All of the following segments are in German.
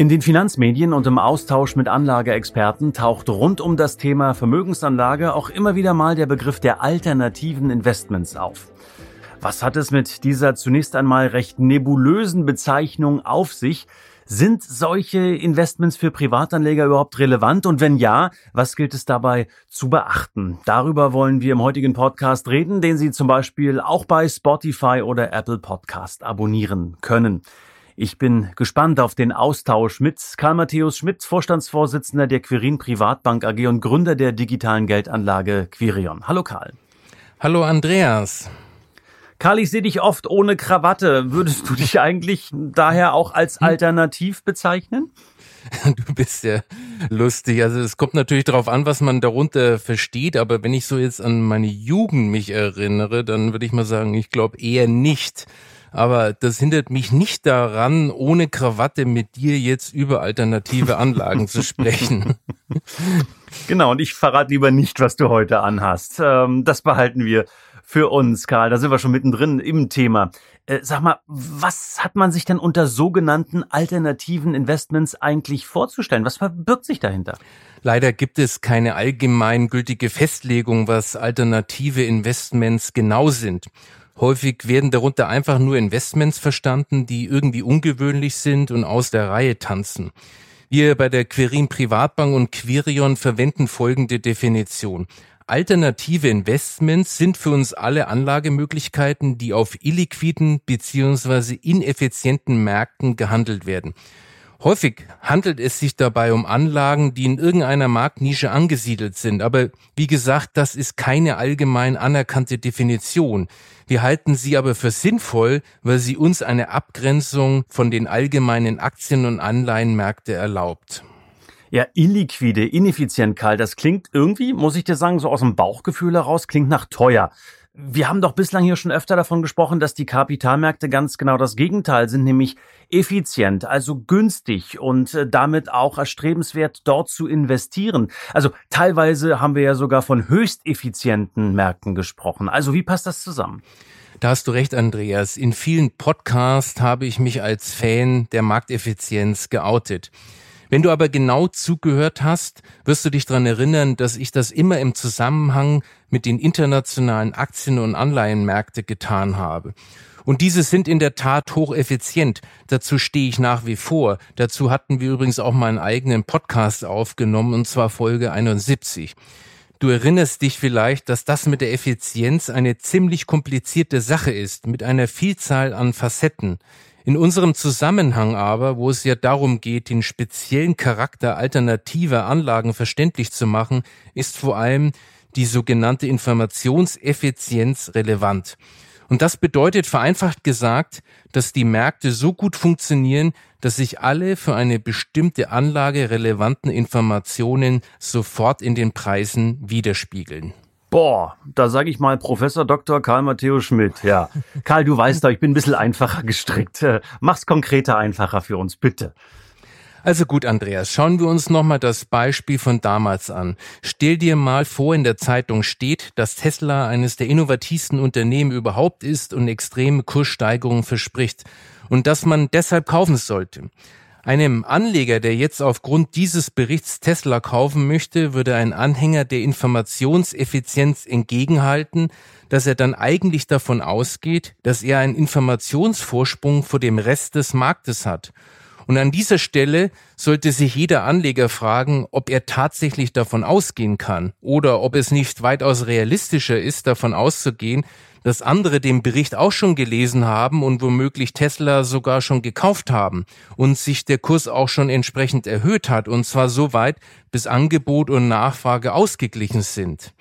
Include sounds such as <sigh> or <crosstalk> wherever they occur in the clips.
In den Finanzmedien und im Austausch mit Anlageexperten taucht rund um das Thema Vermögensanlage auch immer wieder mal der Begriff der alternativen Investments auf. Was hat es mit dieser zunächst einmal recht nebulösen Bezeichnung auf sich? Sind solche Investments für Privatanleger überhaupt relevant? Und wenn ja, was gilt es dabei zu beachten? Darüber wollen wir im heutigen Podcast reden, den Sie zum Beispiel auch bei Spotify oder Apple Podcast abonnieren können. Ich bin gespannt auf den Austausch mit Karl Matthäus Schmidt, Vorstandsvorsitzender der Quirin Privatbank AG und Gründer der digitalen Geldanlage Quirion. Hallo Karl. Hallo Andreas. Karl, ich sehe dich oft ohne Krawatte. Würdest du dich eigentlich daher auch als hm? alternativ bezeichnen? <laughs> Du bist ja lustig. Also es kommt natürlich darauf an, was man darunter versteht, aber wenn ich so jetzt an meine Jugend mich erinnere, dann würde ich mal sagen, ich glaube eher nicht. Aber das hindert mich nicht daran, ohne Krawatte mit dir jetzt über alternative Anlagen zu sprechen. <laughs> <laughs> Genau, und ich verrate lieber nicht, was du heute anhast. Ähm, das behalten wir für uns, Karl. Da sind wir schon mittendrin im Thema. Äh, sag mal, was hat man sich denn unter sogenannten alternativen Investments eigentlich vorzustellen? Was verbirgt sich dahinter? Leider gibt es keine allgemeingültige Festlegung, was alternative Investments genau sind. Häufig werden darunter einfach nur Investments verstanden, die irgendwie ungewöhnlich sind und aus der Reihe tanzen. Wir bei der Querin Privatbank und Quirion verwenden folgende Definition. Alternative Investments sind für uns alle Anlagemöglichkeiten, die auf illiquiden bzw. ineffizienten Märkten gehandelt werden. Häufig handelt es sich dabei um Anlagen, die in irgendeiner Marktnische angesiedelt sind. Aber wie gesagt, das ist keine allgemein anerkannte Definition. Wir halten sie aber für sinnvoll, weil sie uns eine Abgrenzung von den allgemeinen Aktien- und Anleihenmärkte erlaubt. Ja, illiquide, ineffizient, Karl, das klingt irgendwie, muss ich dir sagen, so aus dem Bauchgefühl heraus, klingt nach teuer. Wir haben doch bislang hier schon öfter davon gesprochen, dass die Kapitalmärkte ganz genau das Gegenteil sind, nämlich effizient, also günstig und äh, damit auch erstrebenswert, dort zu investieren. Also teilweise haben wir ja sogar von höchst effizienten Märkten gesprochen. Also wie passt das zusammen? Da hast du recht, Andreas. In vielen Podcasts habe ich mich als Fan der Markteffizienz geoutet. Wenn du aber genau zugehört hast, wirst du dich daran erinnern, dass ich das immer im Zusammenhang mit den internationalen Aktien- und Anleihenmärkte getan habe. Und diese sind in der Tat hocheffizient. Dazu stehe ich nach wie vor. Dazu hatten wir übrigens auch mal einen eigenen Podcast aufgenommen, und zwar Folge 71. Du erinnerst dich vielleicht, dass das mit der Effizienz eine ziemlich komplizierte Sache ist, mit einer Vielzahl an Facetten. In unserem Zusammenhang aber, wo es ja darum geht, den speziellen Charakter alternativer Anlagen verständlich zu machen, ist vor allem die sogenannte Informationseffizienz relevant. Und das bedeutet vereinfacht gesagt, dass die Märkte so gut funktionieren, dass sich alle für eine bestimmte Anlage relevanten Informationen sofort in den Preisen widerspiegeln. Boah, da sage ich mal Professor Dr. Karl Matthäus Schmidt. Ja, <laughs> Karl, du weißt doch, ich bin ein bisschen einfacher gestrickt. <laughs> Mach's konkreter einfacher für uns, bitte. Also gut, Andreas, schauen wir uns nochmal das Beispiel von damals an. Stell dir mal vor, in der Zeitung steht, dass Tesla eines der innovativsten Unternehmen überhaupt ist und extreme Kurssteigerungen verspricht und dass man deshalb kaufen sollte. Einem Anleger, der jetzt aufgrund dieses Berichts Tesla kaufen möchte, würde ein Anhänger der Informationseffizienz entgegenhalten, dass er dann eigentlich davon ausgeht, dass er einen Informationsvorsprung vor dem Rest des Marktes hat. Und an dieser Stelle sollte sich jeder Anleger fragen, ob er tatsächlich davon ausgehen kann oder ob es nicht weitaus realistischer ist, davon auszugehen, dass andere den Bericht auch schon gelesen haben und womöglich Tesla sogar schon gekauft haben und sich der Kurs auch schon entsprechend erhöht hat und zwar so weit, bis Angebot und Nachfrage ausgeglichen sind.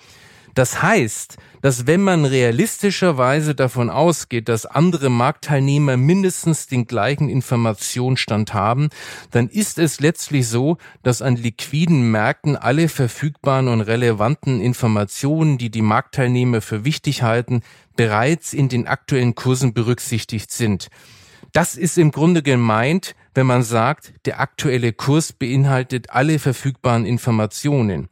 Das heißt, dass wenn man realistischerweise davon ausgeht, dass andere Marktteilnehmer mindestens den gleichen Informationsstand haben, dann ist es letztlich so, dass an liquiden Märkten alle verfügbaren und relevanten Informationen, die die Marktteilnehmer für wichtig halten, bereits in den aktuellen Kursen berücksichtigt sind. Das ist im Grunde gemeint, wenn man sagt, der aktuelle Kurs beinhaltet alle verfügbaren Informationen.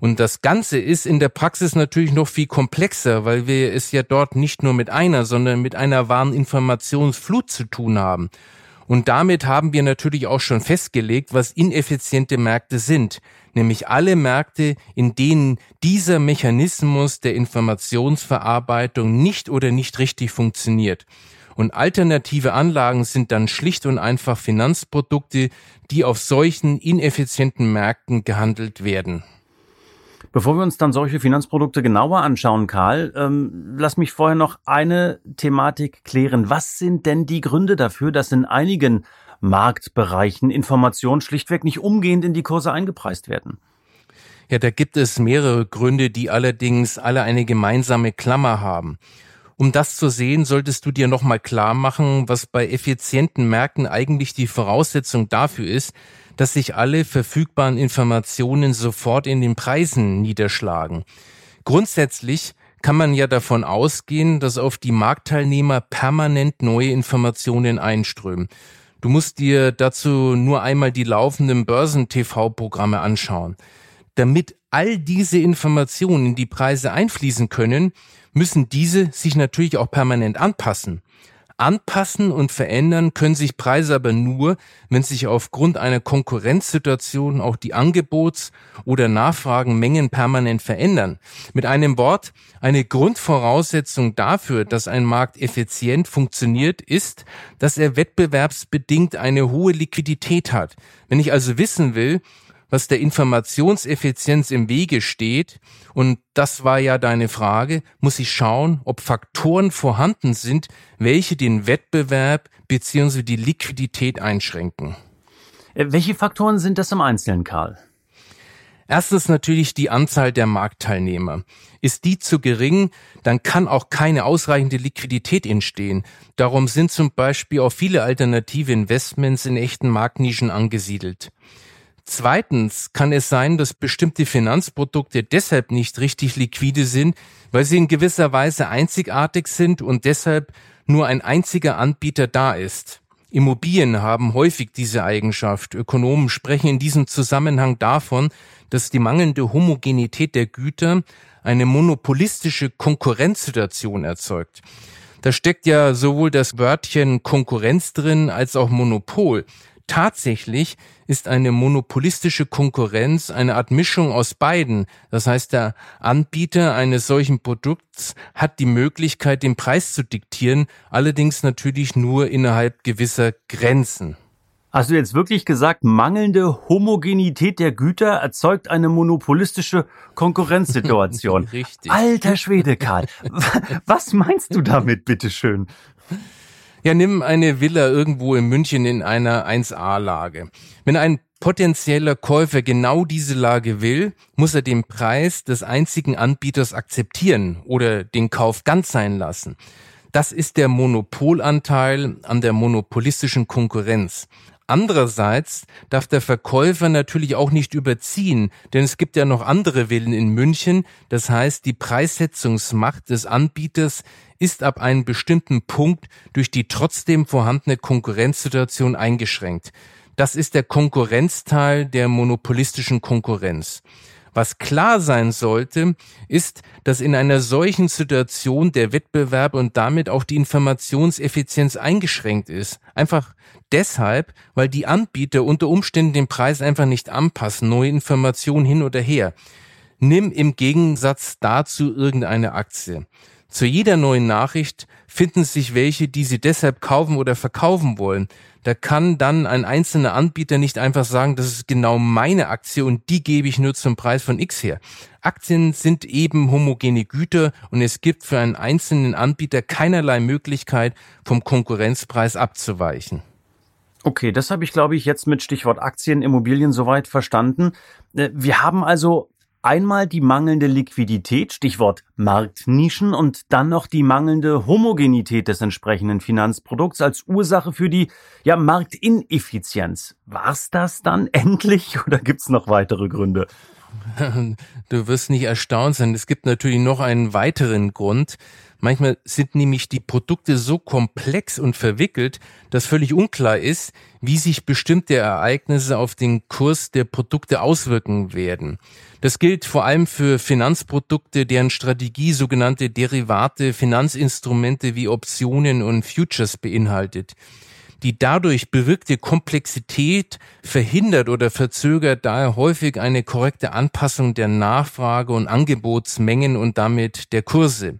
Und das Ganze ist in der Praxis natürlich noch viel komplexer, weil wir es ja dort nicht nur mit einer, sondern mit einer wahren Informationsflut zu tun haben. Und damit haben wir natürlich auch schon festgelegt, was ineffiziente Märkte sind, nämlich alle Märkte, in denen dieser Mechanismus der Informationsverarbeitung nicht oder nicht richtig funktioniert. Und alternative Anlagen sind dann schlicht und einfach Finanzprodukte, die auf solchen ineffizienten Märkten gehandelt werden. Bevor wir uns dann solche Finanzprodukte genauer anschauen, Karl, ähm, lass mich vorher noch eine Thematik klären. Was sind denn die Gründe dafür, dass in einigen Marktbereichen Informationen schlichtweg nicht umgehend in die Kurse eingepreist werden? Ja, da gibt es mehrere Gründe, die allerdings alle eine gemeinsame Klammer haben. Um das zu sehen, solltest du dir nochmal klar machen, was bei effizienten Märkten eigentlich die Voraussetzung dafür ist, dass sich alle verfügbaren Informationen sofort in den Preisen niederschlagen. Grundsätzlich kann man ja davon ausgehen, dass auf die Marktteilnehmer permanent neue Informationen einströmen. Du musst dir dazu nur einmal die laufenden Börsen-TV-Programme anschauen. Damit all diese Informationen in die Preise einfließen können, müssen diese sich natürlich auch permanent anpassen. Anpassen und verändern können sich Preise aber nur, wenn sich aufgrund einer Konkurrenzsituation auch die Angebots- oder Nachfragenmengen permanent verändern. Mit einem Wort, eine Grundvoraussetzung dafür, dass ein Markt effizient funktioniert, ist, dass er wettbewerbsbedingt eine hohe Liquidität hat. Wenn ich also wissen will, was der Informationseffizienz im Wege steht, und das war ja deine Frage, muss ich schauen, ob Faktoren vorhanden sind, welche den Wettbewerb bzw. die Liquidität einschränken. Äh, welche Faktoren sind das im Einzelnen, Karl? Erstens natürlich die Anzahl der Marktteilnehmer. Ist die zu gering, dann kann auch keine ausreichende Liquidität entstehen. Darum sind zum Beispiel auch viele alternative Investments in echten Marktnischen angesiedelt. Zweitens kann es sein, dass bestimmte Finanzprodukte deshalb nicht richtig liquide sind, weil sie in gewisser Weise einzigartig sind und deshalb nur ein einziger Anbieter da ist. Immobilien haben häufig diese Eigenschaft. Ökonomen sprechen in diesem Zusammenhang davon, dass die mangelnde Homogenität der Güter eine monopolistische Konkurrenzsituation erzeugt. Da steckt ja sowohl das Wörtchen Konkurrenz drin als auch Monopol. Tatsächlich ist eine monopolistische Konkurrenz eine Art Mischung aus beiden. Das heißt, der Anbieter eines solchen Produkts hat die Möglichkeit, den Preis zu diktieren, allerdings natürlich nur innerhalb gewisser Grenzen. Hast du jetzt wirklich gesagt, mangelnde Homogenität der Güter erzeugt eine monopolistische <laughs> Konkurrenzsituation? Richtig. Alter Schwede, Karl. <laughs> Was meinst du damit, bitteschön? Ja, nimm eine Villa irgendwo in München in einer 1A-Lage. Wenn ein potenzieller Käufer genau diese Lage will, muss er den Preis des einzigen Anbieters akzeptieren oder den Kauf ganz sein lassen. Das ist der Monopolanteil an der monopolistischen Konkurrenz. Andererseits darf der Verkäufer natürlich auch nicht überziehen, denn es gibt ja noch andere Villen in München. Das heißt, die Preissetzungsmacht des Anbieters ist ab einem bestimmten Punkt durch die trotzdem vorhandene Konkurrenzsituation eingeschränkt. Das ist der Konkurrenzteil der monopolistischen Konkurrenz. Was klar sein sollte, ist, dass in einer solchen Situation der Wettbewerb und damit auch die Informationseffizienz eingeschränkt ist. Einfach deshalb, weil die Anbieter unter Umständen den Preis einfach nicht anpassen, neue Informationen hin oder her. Nimm im Gegensatz dazu irgendeine Aktie. Zu jeder neuen Nachricht finden sich welche, die sie deshalb kaufen oder verkaufen wollen. Da kann dann ein einzelner Anbieter nicht einfach sagen, das ist genau meine Aktie und die gebe ich nur zum Preis von X her. Aktien sind eben homogene Güter und es gibt für einen einzelnen Anbieter keinerlei Möglichkeit, vom Konkurrenzpreis abzuweichen. Okay, das habe ich, glaube ich, jetzt mit Stichwort Aktien, Immobilien soweit verstanden. Äh, wir haben also Einmal die mangelnde Liquidität, Stichwort Marktnischen, und dann noch die mangelnde Homogenität des entsprechenden Finanzprodukts als Ursache für die ja, Marktineffizienz. War's das dann <laughs> endlich oder gibt's noch weitere Gründe? <laughs> Du wirst nicht erstaunt sein. Es gibt natürlich noch einen weiteren Grund. Manchmal sind nämlich die Produkte so komplex und verwickelt, dass völlig unklar ist, wie sich bestimmte Ereignisse auf den Kurs der Produkte auswirken werden. Das gilt vor allem für Finanzprodukte, deren Strategie sogenannte Derivate, Finanzinstrumente wie Optionen und Futures beinhaltet. Die dadurch bewirkte Komplexität verhindert oder verzögert daher häufig eine korrekte Anpassung der Nachfrage und Angebotsmengen und damit der Kurse.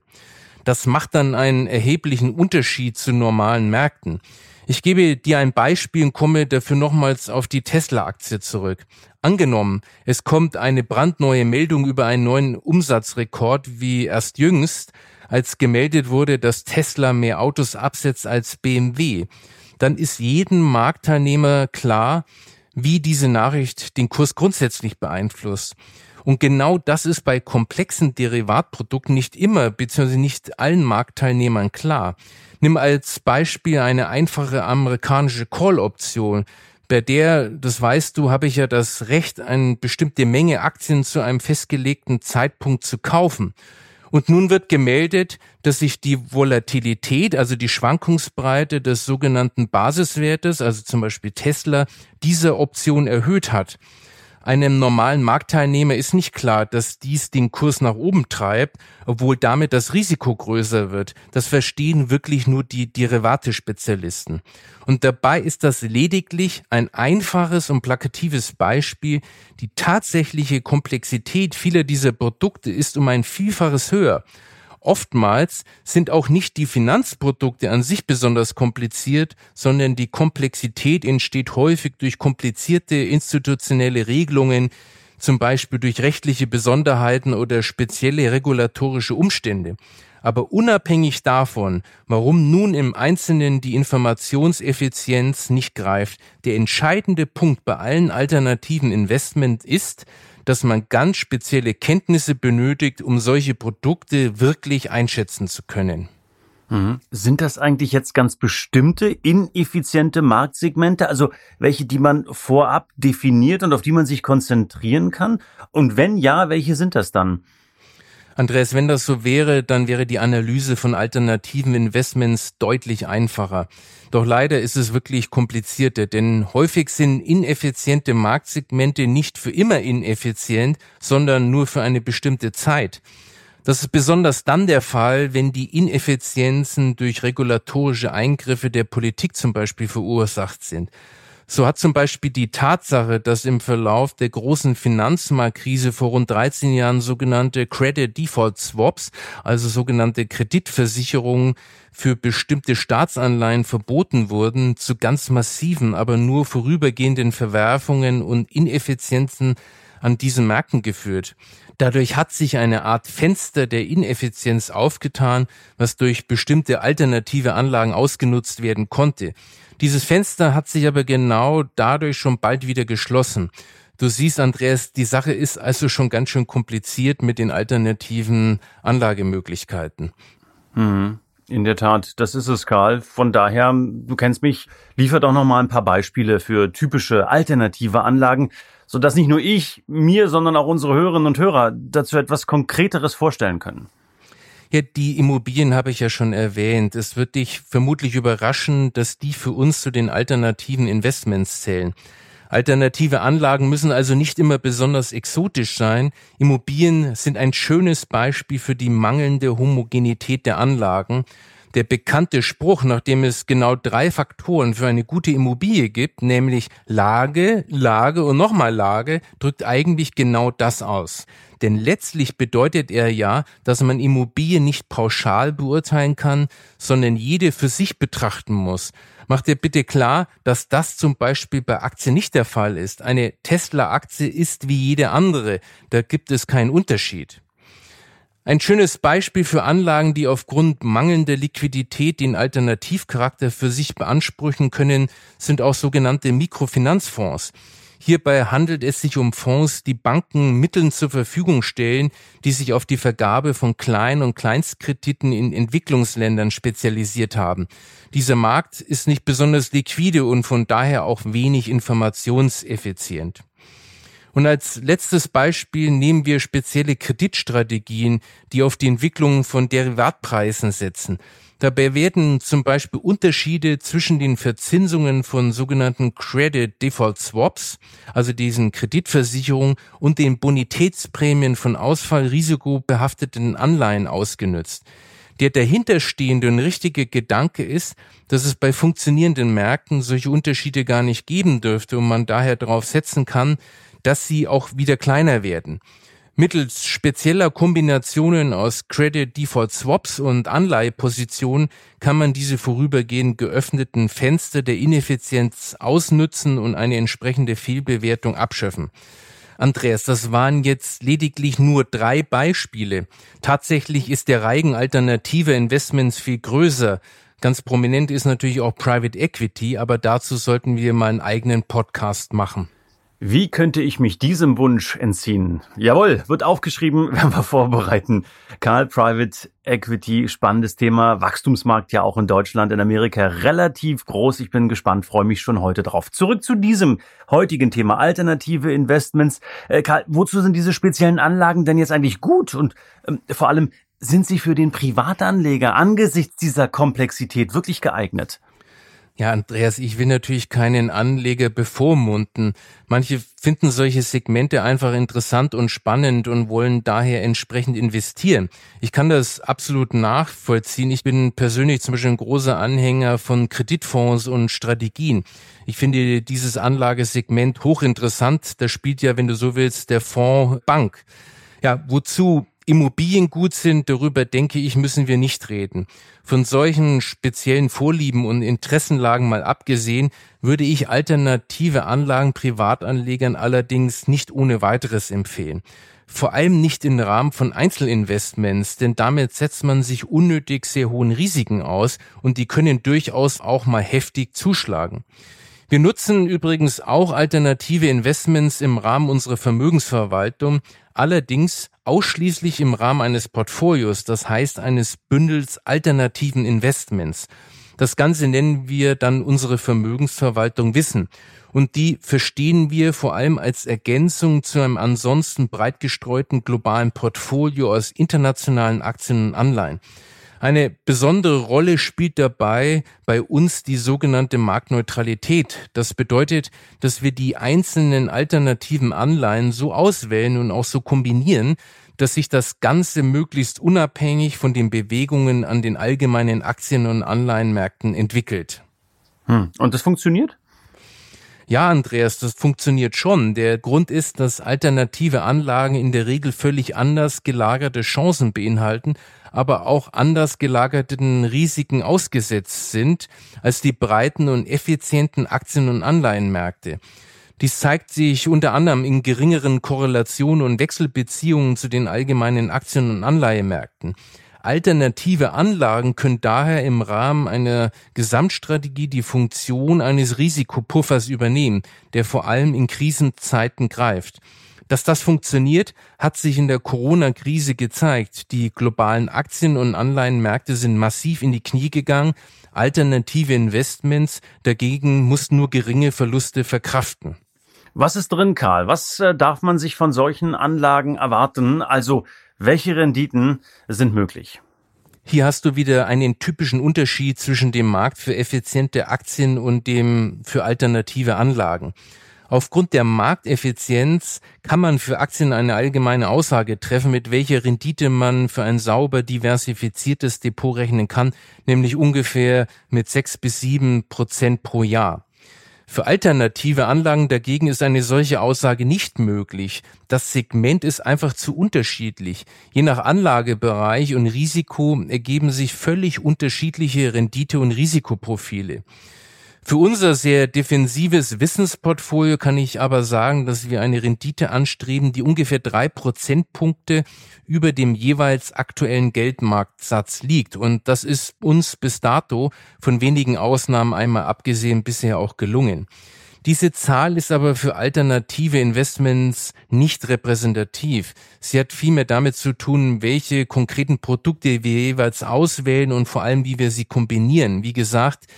Das macht dann einen erheblichen Unterschied zu normalen Märkten. Ich gebe dir ein Beispiel und komme dafür nochmals auf die Tesla-Aktie zurück. Angenommen, es kommt eine brandneue Meldung über einen neuen Umsatzrekord wie erst jüngst, als gemeldet wurde, dass Tesla mehr Autos absetzt als BMW dann ist jedem Marktteilnehmer klar, wie diese Nachricht den Kurs grundsätzlich beeinflusst. Und genau das ist bei komplexen Derivatprodukten nicht immer bzw. nicht allen Marktteilnehmern klar. Nimm als Beispiel eine einfache amerikanische Call-Option. Bei der, das weißt du, habe ich ja das Recht, eine bestimmte Menge Aktien zu einem festgelegten Zeitpunkt zu kaufen. Und nun wird gemeldet, dass sich die Volatilität, also die Schwankungsbreite des sogenannten Basiswertes, also zum Beispiel Tesla, dieser Option erhöht hat. Einem normalen Marktteilnehmer ist nicht klar, dass dies den Kurs nach oben treibt, obwohl damit das Risiko größer wird. Das verstehen wirklich nur die Derivate-Spezialisten. Und dabei ist das lediglich ein einfaches und plakatives Beispiel. Die tatsächliche Komplexität vieler dieser Produkte ist um ein Vielfaches höher. Oftmals sind auch nicht die Finanzprodukte an sich besonders kompliziert, sondern die Komplexität entsteht häufig durch komplizierte institutionelle Regelungen, zum Beispiel durch rechtliche Besonderheiten oder spezielle regulatorische Umstände. Aber unabhängig davon, warum nun im Einzelnen die Informationseffizienz nicht greift, der entscheidende Punkt bei allen alternativen Investment ist, dass man ganz spezielle Kenntnisse benötigt, um solche Produkte wirklich einschätzen zu können. Mhm. Sind das eigentlich jetzt ganz bestimmte ineffiziente Marktsegmente, also welche, die man vorab definiert und auf die man sich konzentrieren kann? Und wenn ja, welche sind das dann? Andreas, wenn das so wäre, dann wäre die Analyse von alternativen Investments deutlich einfacher. Doch leider ist es wirklich komplizierter, denn häufig sind ineffiziente Marktsegmente nicht für immer ineffizient, sondern nur für eine bestimmte Zeit. Das ist besonders dann der Fall, wenn die Ineffizienzen durch regulatorische Eingriffe der Politik zum Beispiel verursacht sind. So hat zum Beispiel die Tatsache, dass im Verlauf der großen Finanzmarktkrise vor rund 13 Jahren sogenannte Credit Default Swaps, also sogenannte Kreditversicherungen für bestimmte Staatsanleihen verboten wurden, zu ganz massiven, aber nur vorübergehenden Verwerfungen und Ineffizienzen an diesen Märkten geführt. Dadurch hat sich eine Art Fenster der Ineffizienz aufgetan, was durch bestimmte alternative Anlagen ausgenutzt werden konnte. Dieses Fenster hat sich aber genau dadurch schon bald wieder geschlossen. Du siehst, Andreas, die Sache ist also schon ganz schön kompliziert mit den alternativen Anlagemöglichkeiten. Mhm. In der Tat, das ist es, Karl. Von daher, du kennst mich, liefer doch noch mal ein paar Beispiele für typische alternative Anlagen, sodass nicht nur ich mir, sondern auch unsere Hörerinnen und Hörer dazu etwas Konkreteres vorstellen können. Ja, die Immobilien habe ich ja schon erwähnt. Es wird dich vermutlich überraschen, dass die für uns zu den alternativen Investments zählen. Alternative Anlagen müssen also nicht immer besonders exotisch sein. Immobilien sind ein schönes Beispiel für die mangelnde Homogenität der Anlagen. Der bekannte Spruch, nachdem es genau drei Faktoren für eine gute Immobilie gibt, nämlich Lage, Lage und nochmal Lage, drückt eigentlich genau das aus. Denn letztlich bedeutet er ja, dass man Immobilien nicht pauschal beurteilen kann, sondern jede für sich betrachten muss. Macht dir bitte klar, dass das zum Beispiel bei Aktien nicht der Fall ist. Eine Tesla-Aktie ist wie jede andere. Da gibt es keinen Unterschied. Ein schönes Beispiel für Anlagen, die aufgrund mangelnder Liquidität den Alternativcharakter für sich beanspruchen können, sind auch sogenannte Mikrofinanzfonds. Hierbei handelt es sich um Fonds, die Banken Mitteln zur Verfügung stellen, die sich auf die Vergabe von Klein- und Kleinstkrediten in Entwicklungsländern spezialisiert haben. Dieser Markt ist nicht besonders liquide und von daher auch wenig informationseffizient. Und als letztes Beispiel nehmen wir spezielle Kreditstrategien, die auf die Entwicklung von Derivatpreisen setzen. Dabei werden zum Beispiel Unterschiede zwischen den Verzinsungen von sogenannten Credit Default Swaps, also diesen Kreditversicherungen und den Bonitätsprämien von ausfallrisikobehafteten Anleihen ausgenutzt. Der dahinterstehende und richtige Gedanke ist, dass es bei funktionierenden Märkten solche Unterschiede gar nicht geben dürfte und man daher darauf setzen kann, dass sie auch wieder kleiner werden. Mittels spezieller Kombinationen aus Credit Default Swaps und Anleihepositionen kann man diese vorübergehend geöffneten Fenster der Ineffizienz ausnutzen und eine entsprechende Fehlbewertung abschöpfen. Andreas, das waren jetzt lediglich nur drei Beispiele. Tatsächlich ist der Reigen alternativer Investments viel größer. Ganz prominent ist natürlich auch Private Equity, aber dazu sollten wir mal einen eigenen Podcast machen. Wie könnte ich mich diesem Wunsch entziehen? Jawohl, wird aufgeschrieben, <laughs> werden wir vorbereiten. Karl, Private Equity, spannendes Thema. Wachstumsmarkt ja auch in Deutschland, in Amerika relativ groß. Ich bin gespannt, freue mich schon heute drauf. Zurück zu diesem heutigen Thema, alternative Investments. Äh, Karl, wozu sind diese speziellen Anlagen denn jetzt eigentlich gut? Und ähm, vor allem, sind sie für den Privatanleger angesichts dieser Komplexität wirklich geeignet? Ja, Andreas, ich will natürlich keinen Anleger bevormunden. Manche finden solche Segmente einfach interessant und spannend und wollen daher entsprechend investieren. Ich kann das absolut nachvollziehen. Ich bin persönlich zum Beispiel ein großer Anhänger von Kreditfonds und Strategien. Ich finde dieses Anlagesegment hochinteressant. Da spielt ja, wenn du so willst, der Fonds Bank. Ja, wozu Immobilien gut sind, darüber denke ich, müssen wir nicht reden. Von solchen speziellen Vorlieben und Interessenlagen mal abgesehen, würde ich alternative Anlagen Privatanlegern allerdings nicht ohne weiteres empfehlen. Vor allem nicht im Rahmen von Einzelinvestments, denn damit setzt man sich unnötig sehr hohen Risiken aus und die können durchaus auch mal heftig zuschlagen. Wir nutzen übrigens auch alternative Investments im Rahmen unserer Vermögensverwaltung, allerdings ausschließlich im Rahmen eines Portfolios, das heißt eines Bündels alternativen Investments. Das Ganze nennen wir dann unsere Vermögensverwaltung Wissen. Und die verstehen wir vor allem als Ergänzung zu einem ansonsten breit gestreuten globalen Portfolio aus internationalen Aktien und Anleihen. Eine besondere Rolle spielt dabei bei uns die sogenannte Marktneutralität. Das bedeutet, dass wir die einzelnen alternativen Anleihen so auswählen und auch so kombinieren, dass sich das Ganze möglichst unabhängig von den Bewegungen an den allgemeinen Aktien- und Anleihenmärkten entwickelt. Hm. Und das funktioniert? Ja, Andreas, das funktioniert schon. Der Grund ist, dass alternative Anlagen in der Regel völlig anders gelagerte Chancen beinhalten aber auch anders gelagerten Risiken ausgesetzt sind als die breiten und effizienten Aktien- und Anleihenmärkte. Dies zeigt sich unter anderem in geringeren Korrelationen und Wechselbeziehungen zu den allgemeinen Aktien- und Anleihemärkten. Alternative Anlagen können daher im Rahmen einer Gesamtstrategie die Funktion eines Risikopuffers übernehmen, der vor allem in Krisenzeiten greift. Dass das funktioniert, hat sich in der Corona-Krise gezeigt. Die globalen Aktien- und Anleihenmärkte sind massiv in die Knie gegangen. Alternative Investments dagegen mussten nur geringe Verluste verkraften. Was ist drin, Karl? Was äh, darf man sich von solchen Anlagen erwarten? Also, welche Renditen sind möglich? Hier hast du wieder einen typischen Unterschied zwischen dem Markt für effiziente Aktien und dem für alternative Anlagen. Aufgrund der Markteffizienz kann man für Aktien eine allgemeine Aussage treffen, mit welcher Rendite man für ein sauber diversifiziertes Depot rechnen kann, nämlich ungefähr mit sechs bis sieben Prozent pro Jahr. Für alternative Anlagen dagegen ist eine solche Aussage nicht möglich. Das Segment ist einfach zu unterschiedlich. Je nach Anlagebereich und Risiko ergeben sich völlig unterschiedliche Rendite- und Risikoprofile. Für unser sehr defensives Wissensportfolio kann ich aber sagen, dass wir eine Rendite anstreben, die ungefähr drei Prozentpunkte über dem jeweils aktuellen Geldmarktsatz liegt. Und das ist uns bis dato von wenigen Ausnahmen einmal abgesehen bisher auch gelungen. Diese Zahl ist aber für alternative Investments nicht repräsentativ. Sie hat vielmehr damit zu tun, welche konkreten Produkte wir jeweils auswählen und vor allem, wie wir sie kombinieren. Wie gesagt,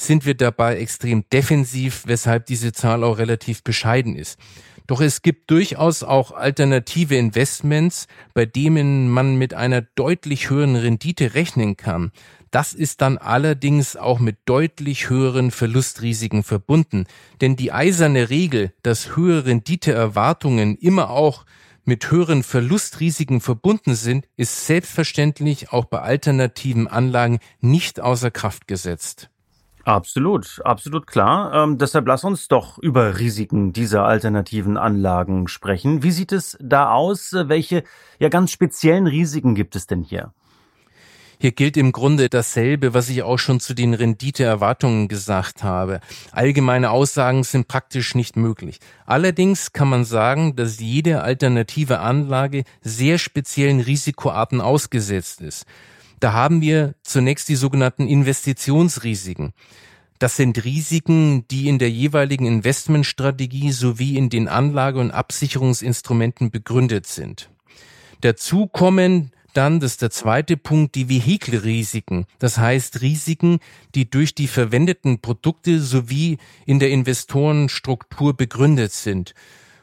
sind wir dabei extrem defensiv, weshalb diese Zahl auch relativ bescheiden ist. Doch es gibt durchaus auch alternative Investments, bei denen man mit einer deutlich höheren Rendite rechnen kann. Das ist dann allerdings auch mit deutlich höheren Verlustrisiken verbunden. Denn die eiserne Regel, dass höhere Renditeerwartungen immer auch mit höheren Verlustrisiken verbunden sind, ist selbstverständlich auch bei alternativen Anlagen nicht außer Kraft gesetzt. Absolut, absolut klar. Ähm, deshalb lass uns doch über Risiken dieser alternativen Anlagen sprechen. Wie sieht es da aus? Welche ja ganz speziellen Risiken gibt es denn hier? Hier gilt im Grunde dasselbe, was ich auch schon zu den Renditeerwartungen gesagt habe. Allgemeine Aussagen sind praktisch nicht möglich. Allerdings kann man sagen, dass jede alternative Anlage sehr speziellen Risikoarten ausgesetzt ist. Da haben wir zunächst die sogenannten Investitionsrisiken. Das sind Risiken, die in der jeweiligen Investmentstrategie sowie in den Anlage- und Absicherungsinstrumenten begründet sind. Dazu kommen dann, das ist der zweite Punkt, die Vehikelrisiken. Das heißt Risiken, die durch die verwendeten Produkte sowie in der Investorenstruktur begründet sind.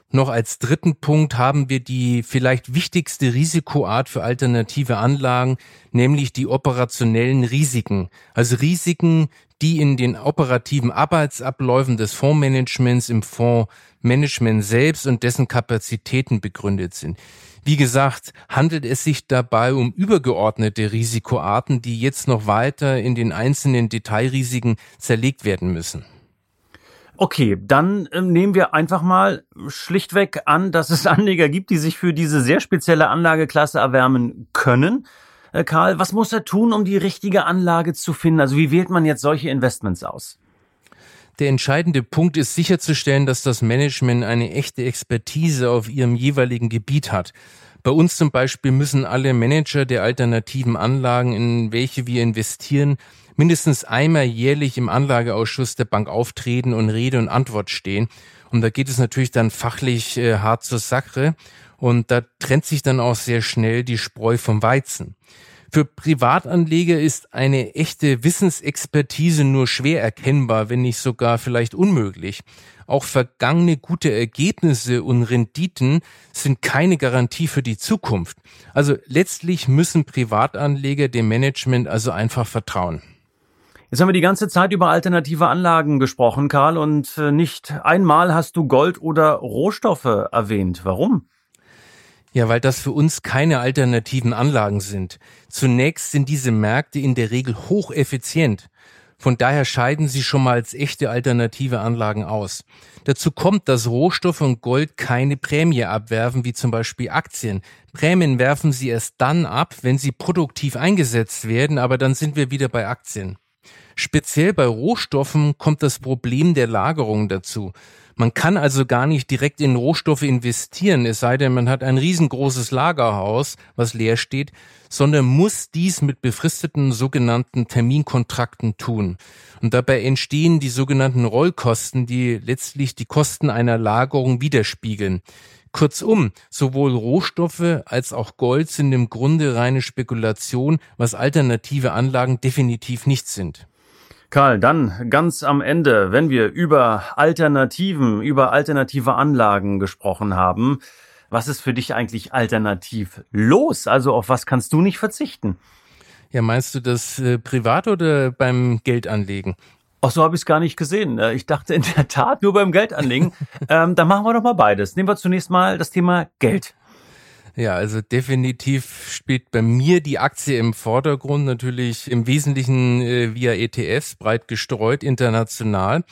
Noch als dritten Punkt haben wir die vielleicht wichtigste Risikoart für alternative Anlagen, nämlich die operationellen Risiken. Also Risiken, die in den operativen Arbeitsabläufen des Fondsmanagements im Fondsmanagement selbst und dessen Kapazitäten begründet sind. Wie gesagt, handelt es sich dabei um übergeordnete Risikoarten, die jetzt noch weiter in den einzelnen Detailrisiken zerlegt werden müssen. Okay, dann äh, nehmen wir einfach mal schlichtweg an, dass es <laughs> Anleger gibt, die sich für diese sehr spezielle Anlageklasse erwärmen können. Äh, Karl, was muss er tun, um die richtige Anlage zu finden? Also wie wählt man jetzt solche Investments aus? Der entscheidende Punkt ist sicherzustellen, dass das Management eine echte Expertise auf ihrem jeweiligen Gebiet hat. Bei uns zum Beispiel müssen alle Manager der alternativen Anlagen, in welche wir investieren, mindestens einmal jährlich im Anlageausschuss der Bank auftreten und Rede und Antwort stehen. Und da geht es natürlich dann fachlich äh, hart zur Sache. Und da trennt sich dann auch sehr schnell die Spreu vom Weizen. Für Privatanleger ist eine echte Wissensexpertise nur schwer erkennbar, wenn nicht sogar vielleicht unmöglich. Auch vergangene gute Ergebnisse und Renditen sind keine Garantie für die Zukunft. Also letztlich müssen Privatanleger dem Management also einfach vertrauen. Jetzt haben wir die ganze Zeit über alternative Anlagen gesprochen, Karl, und äh, nicht einmal hast du Gold oder Rohstoffe erwähnt. Warum? Ja, weil das für uns keine alternativen Anlagen sind. Zunächst sind diese Märkte in der Regel hocheffizient. Von daher scheiden sie schon mal als echte alternative Anlagen aus. Dazu kommt, dass Rohstoffe und Gold keine Prämie abwerfen, wie zum Beispiel Aktien. Prämien werfen sie erst dann ab, wenn sie produktiv eingesetzt werden, aber dann sind wir wieder bei Aktien. Speziell bei Rohstoffen kommt das Problem der Lagerung dazu. Man kann also gar nicht direkt in Rohstoffe investieren, es sei denn, man hat ein riesengroßes Lagerhaus, was leer steht, sondern muss dies mit befristeten sogenannten Terminkontrakten tun. Und dabei entstehen die sogenannten Rollkosten, die letztlich die Kosten einer Lagerung widerspiegeln. Kurzum, sowohl Rohstoffe als auch Gold sind im Grunde reine Spekulation, was alternative Anlagen definitiv nicht sind. Karl, dann ganz am Ende, wenn wir über Alternativen, über alternative Anlagen gesprochen haben, was ist für dich eigentlich alternativ los? Also auf was kannst du nicht verzichten? Ja, meinst du das äh, privat oder beim Geldanlegen? Ach, so habe ich es gar nicht gesehen. Äh, ich dachte in der Tat nur beim Geldanlegen. <laughs> ähm, dann machen wir doch mal beides. Nehmen wir zunächst mal das Thema Geld. Ja, also definitiv spielt bei mir die Aktie im Vordergrund, natürlich im Wesentlichen äh, via ETFs, breit gestreut, international.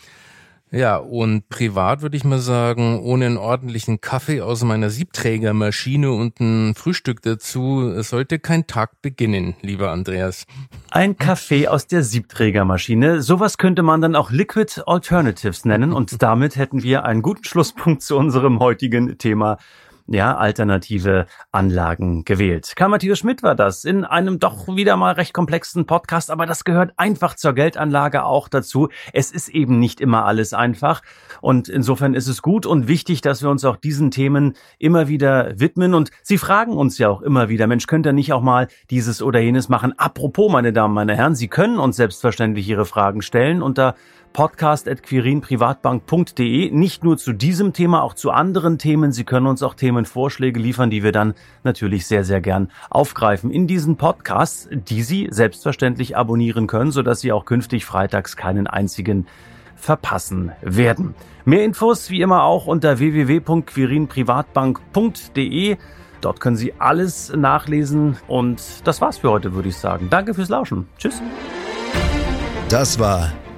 Ja, und privat würde ich mal sagen, ohne einen ordentlichen Kaffee aus meiner Siebträgermaschine und ein Frühstück dazu sollte kein Tag beginnen, lieber Andreas. Ein Kaffee aus der Siebträgermaschine. Sowas könnte man dann auch Liquid Alternatives nennen und damit hätten wir einen guten Schlusspunkt zu unserem heutigen Thema ja, alternative Anlagen gewählt. Karl Matthias Schmidt war das in einem doch wieder mal recht komplexen Podcast, aber das gehört einfach zur Geldanlage auch dazu. Es ist eben nicht immer alles einfach und insofern ist es gut und wichtig, dass wir uns auch diesen Themen immer wieder widmen und Sie fragen uns ja auch immer wieder, Mensch, könnt ihr nicht auch mal dieses oder jenes machen? Apropos, meine Damen, meine Herren, Sie können uns selbstverständlich Ihre Fragen stellen unter podcast.quirinprivatbank.de. Nicht nur zu diesem Thema, auch zu anderen Themen. Sie können uns auch Themenvorschläge liefern, die wir dann natürlich sehr, sehr gern aufgreifen in diesen Podcasts, die Sie selbstverständlich abonnieren können, sodass Sie auch künftig freitags keinen einzigen verpassen werden. Mehr Infos wie immer auch unter www.quirinprivatbank.de. Dort können Sie alles nachlesen und das war's für heute, würde ich sagen. Danke fürs Lauschen. Tschüss. Das war